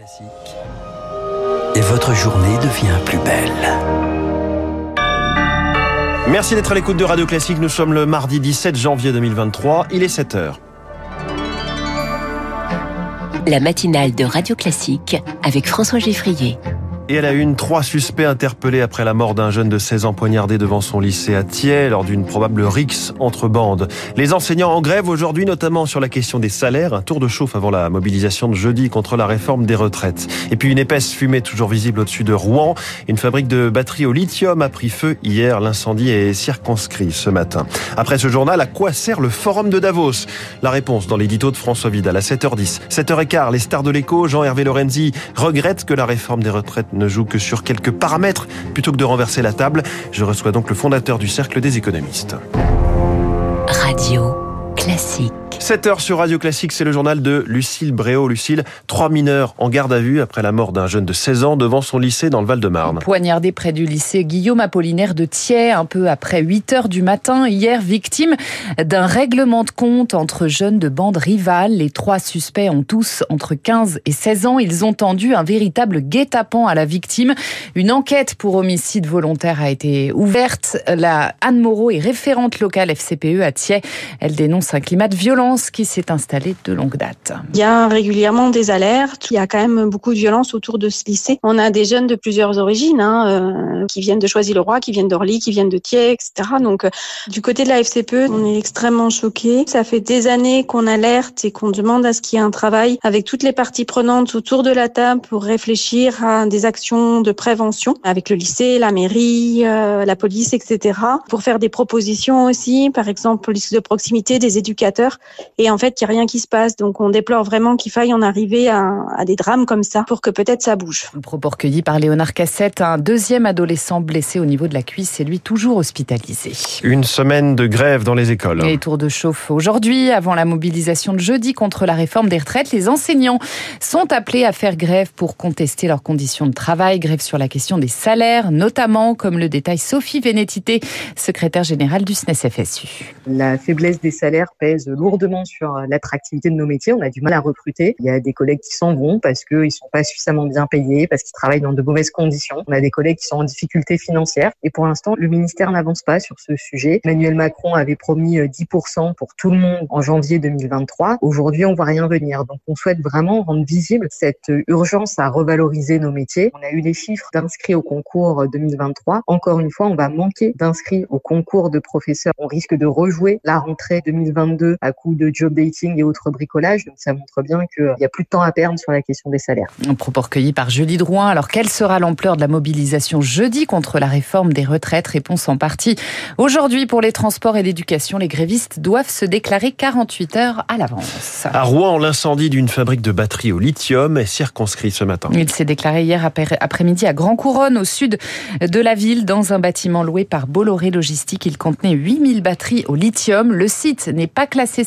Classique. Et votre journée devient plus belle. Merci d'être à l'écoute de Radio Classique. Nous sommes le mardi 17 janvier 2023. Il est 7 heures. La matinale de Radio Classique avec François Geffrier. Et elle a une, trois suspects interpellés après la mort d'un jeune de 16 ans poignardé devant son lycée à Thiers lors d'une probable rixe entre bandes. Les enseignants en grève aujourd'hui, notamment sur la question des salaires, un tour de chauffe avant la mobilisation de jeudi contre la réforme des retraites. Et puis une épaisse fumée toujours visible au-dessus de Rouen. Une fabrique de batteries au lithium a pris feu hier. L'incendie est circonscrit ce matin. Après ce journal, à quoi sert le forum de Davos? La réponse dans l'édito de François Vidal à 7h10. 7h15, les stars de l'écho, Jean-Hervé Lorenzi, regrettent que la réforme des retraites ne joue que sur quelques paramètres plutôt que de renverser la table. Je reçois donc le fondateur du Cercle des économistes. Radio Classique. 7 heures sur Radio Classique, c'est le journal de Lucille Bréau. Lucille, trois mineurs en garde à vue après la mort d'un jeune de 16 ans devant son lycée dans le Val-de-Marne. Poignardé près du lycée Guillaume Apollinaire de Thiers, un peu après 8 heures du matin, hier, victime d'un règlement de compte entre jeunes de bandes rivales. Les trois suspects ont tous entre 15 et 16 ans. Ils ont tendu un véritable guet-apens à la victime. Une enquête pour homicide volontaire a été ouverte. La Anne Moreau est référente locale FCPE à Thiers. Elle dénonce un climat de violence qui s'est installée de longue date. Il y a régulièrement des alertes. Il y a quand même beaucoup de violence autour de ce lycée. On a des jeunes de plusieurs origines, hein, euh, qui viennent de Choisy-le-Roi, qui viennent d'Orly, qui viennent de Thiers, etc. Donc, euh, du côté de la FCPE, on est extrêmement choqués. Ça fait des années qu'on alerte et qu'on demande à ce qu'il y ait un travail avec toutes les parties prenantes autour de la table pour réfléchir à des actions de prévention avec le lycée, la mairie, euh, la police, etc. Pour faire des propositions aussi, par exemple, police de proximité, des éducateurs et en fait, il n'y a rien qui se passe. Donc, on déplore vraiment qu'il faille en arriver à, à, des drames comme ça pour que peut-être ça bouge. Propos recueillis par Léonard Cassette, un deuxième adolescent blessé au niveau de la cuisse et lui toujours hospitalisé. Une semaine de grève dans les écoles. Les tours de chauffe aujourd'hui, avant la mobilisation de jeudi contre la réforme des retraites, les enseignants sont appelés à faire grève pour contester leurs conditions de travail, grève sur la question des salaires, notamment, comme le détaille Sophie Vénétité, secrétaire générale du SNES-FSU. La faiblesse des salaires pèse lourdement sur l'attractivité de nos métiers. On a du mal à recruter. Il y a des collègues qui s'en vont parce qu'ils sont pas suffisamment bien payés, parce qu'ils travaillent dans de mauvaises conditions. On a des collègues qui sont en difficulté financière. Et pour l'instant, le ministère n'avance pas sur ce sujet. Emmanuel Macron avait promis 10% pour tout le monde en janvier 2023. Aujourd'hui, on voit rien venir. Donc, on souhaite vraiment rendre visible cette urgence à revaloriser nos métiers. On a eu les chiffres d'inscrits au concours 2023. Encore une fois, on va manquer d'inscrits au concours de professeurs. On risque de rejouer la rentrée 2022 à coup de job dating et autres bricolages. Donc ça montre bien qu'il n'y a plus de temps à perdre sur la question des salaires. Un propos recueilli par Julie Drouin. Alors quelle sera l'ampleur de la mobilisation jeudi contre la réforme des retraites? Réponse en partie. Aujourd'hui pour les transports et l'éducation, les grévistes doivent se déclarer 48 heures à l'avance. À Rouen, l'incendie d'une fabrique de batteries au lithium est circonscrit ce matin. Il s'est déclaré hier après-midi à Grand Couronne, au sud de la ville, dans un bâtiment loué par Bolloré Logistique. Il contenait 8000 batteries au lithium. Le site n'est pas classé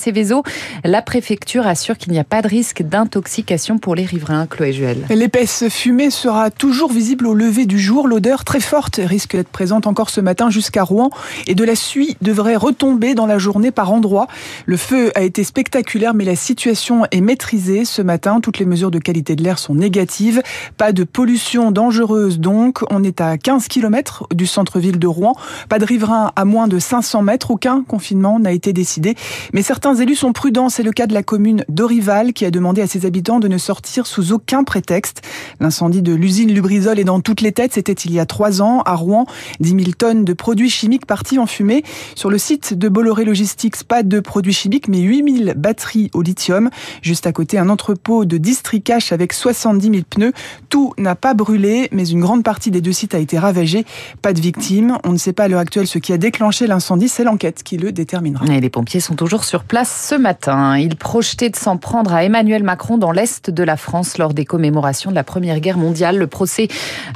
La préfecture assure qu'il n'y a pas de risque d'intoxication pour les riverains. Chloé Juel. L'épaisse fumée sera toujours visible au lever du jour. L'odeur très forte risque d'être présente encore ce matin jusqu'à Rouen et de la suie devrait retomber dans la journée par endroits. Le feu a été spectaculaire mais la situation est maîtrisée ce matin. Toutes les mesures de qualité de l'air sont négatives. Pas de pollution dangereuse donc. On est à 15 km du centre-ville de Rouen. Pas de riverains à moins de 500 mètres. Aucun confinement n'a été décidé. Mais certains élus sont prudents. C'est le cas de la commune d'Orival qui a demandé à ses habitants de ne sortir sous aucun prétexte. L'incendie de l'usine Lubrizol est dans toutes les têtes. C'était il y a trois ans à Rouen. 10 000 tonnes de produits chimiques partis en fumée. Sur le site de Bolloré Logistics, pas de produits chimiques, mais 8 000 batteries au lithium. Juste à côté, un entrepôt de districash avec 70 000 pneus. Tout n'a pas brûlé, mais une grande partie des deux sites a été ravagée. Pas de victimes. On ne sait pas à l'heure actuelle ce qui a déclenché l'incendie. C'est l'enquête qui le déterminera. Et les pompiers sont toujours sur place ce matin. Ils projetaient de s'en prendre à Emmanuel Macron dans l'Est de la France lors des commémorations de la Première Guerre mondiale. Le procès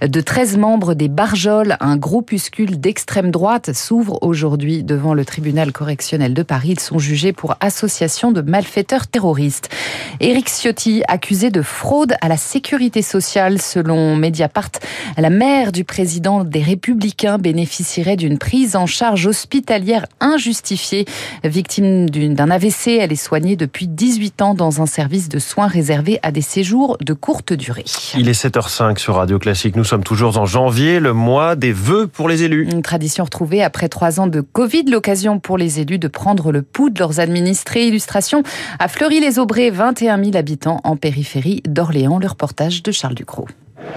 de 13 membres des Barjols, un groupuscule d'extrême droite, s'ouvre aujourd'hui devant le tribunal correctionnel de Paris. Ils sont jugés pour association de malfaiteurs terroristes. Éric Ciotti, accusé de fraude à la sécurité sociale, selon Mediapart, la mère du président des Républicains bénéficierait d'une prise en charge hospitalière injustifiée, victime d'un AVC AVC. Elle est soignée depuis 18 ans dans un service de soins réservé à des séjours de courte durée. Il est 7h05 sur Radio Classique. Nous sommes toujours en janvier, le mois des vœux pour les élus. Une tradition retrouvée après trois ans de Covid, l'occasion pour les élus de prendre le pouls de leurs administrés. Illustration à Fleury-les-Aubrais, 21 000 habitants en périphérie d'Orléans. Le reportage de Charles Ducrot.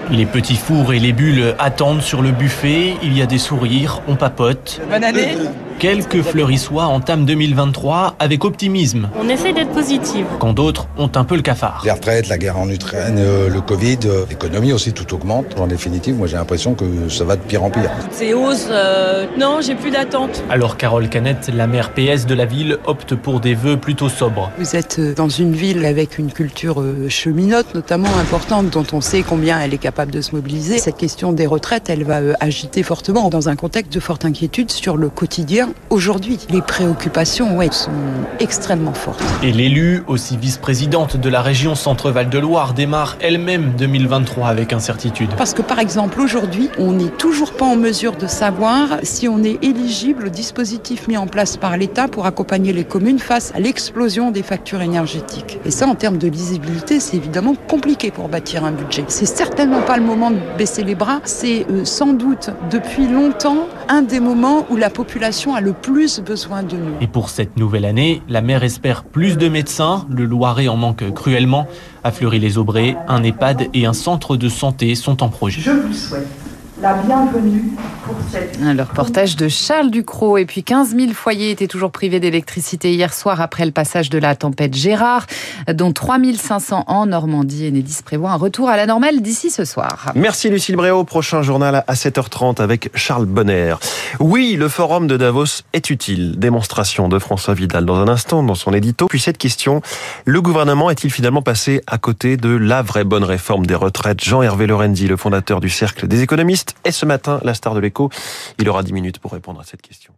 Les petits fours et les bulles attendent sur le buffet, il y a des sourires, on papote. Bonne année Quelques fleurissois entament 2023 avec optimisme. On essaie d'être positif. Quand d'autres ont un peu le cafard. Les retraites, la guerre en Ukraine, euh, le Covid, euh, l'économie aussi, tout augmente. En définitive, moi j'ai l'impression que ça va de pire en pire. Ces hausses, euh, non, j'ai plus d'attente. Alors Carole Canette, la maire PS de la ville, opte pour des vœux plutôt sobres. Vous êtes dans une ville avec une culture cheminote notamment importante dont on sait combien elle est capable de se mobiliser. Cette question des retraites, elle va agiter fortement dans un contexte de forte inquiétude sur le quotidien aujourd'hui. Les préoccupations ouais, sont extrêmement fortes. Et l'élu, aussi vice-présidente de la région Centre-Val de Loire, démarre elle-même 2023 avec incertitude. Parce que par exemple, aujourd'hui, on n'est toujours pas en mesure de savoir si on est éligible au dispositif mis en place par l'État pour accompagner les communes face à l'explosion des factures énergétiques. Et ça, en termes de lisibilité, c'est évidemment compliqué pour bâtir un budget. C'est certainement pas le moment de baisser les bras. C'est euh, sans doute depuis longtemps un des moments où la population a le plus besoin de nous. Et pour cette nouvelle année, la maire espère plus de médecins. Le Loiret en manque cruellement. À Fleury-les-Aubrais, un EHPAD et un centre de santé sont en projet. Je vous souhaite la bienvenue pour cette... Le reportage de Charles Ducrot. Et puis 15 000 foyers étaient toujours privés d'électricité hier soir après le passage de la tempête Gérard, dont 3 500 en Normandie. Enedis prévoit un retour à la normale d'ici ce soir. Merci Lucille Bréau. Prochain journal à 7h30 avec Charles Bonner. Oui, le forum de Davos est utile. Démonstration de François Vidal dans un instant dans son édito. Puis cette question, le gouvernement est-il finalement passé à côté de la vraie bonne réforme des retraites? Jean-Hervé Lorenzi, le fondateur du Cercle des économistes, est ce matin la star de l'écho. Il aura 10 minutes pour répondre à cette question.